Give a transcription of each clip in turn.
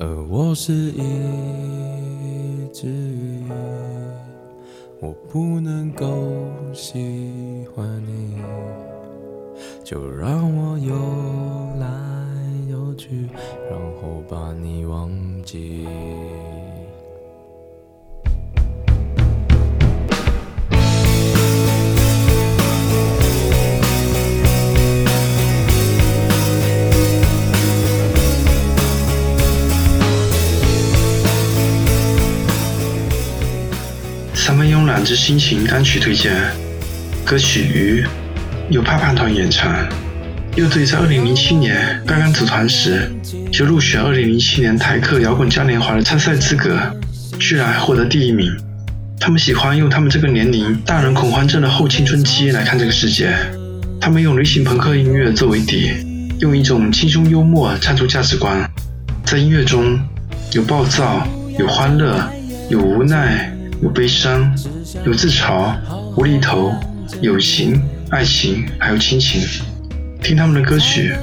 而我是一只鱼，我不能够喜欢你，就让我游来游去，然后把你忘记。三分慵懒之心情单曲推荐，歌曲《鱼》由怕怕团演唱。乐队在2007年刚刚组团时，就入选2007年台客摇滚嘉年华的参赛资格，居然还获得第一名。他们喜欢用他们这个年龄大人恐慌症的后青春期来看这个世界。他们用流行朋克音乐作为底，用一种轻松幽默唱出价值观。在音乐中有暴躁，有欢乐，有无奈。有悲伤，有自嘲，无厘头，友情、爱情，还有亲情。听他们的歌曲，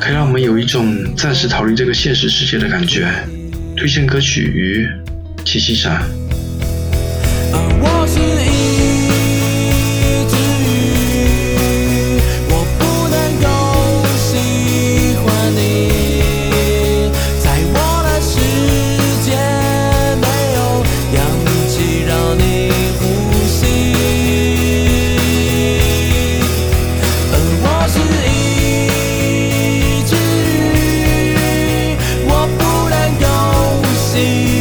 可以让我们有一种暂时逃离这个现实世界的感觉。推荐歌曲《于》，七七上。我是 see.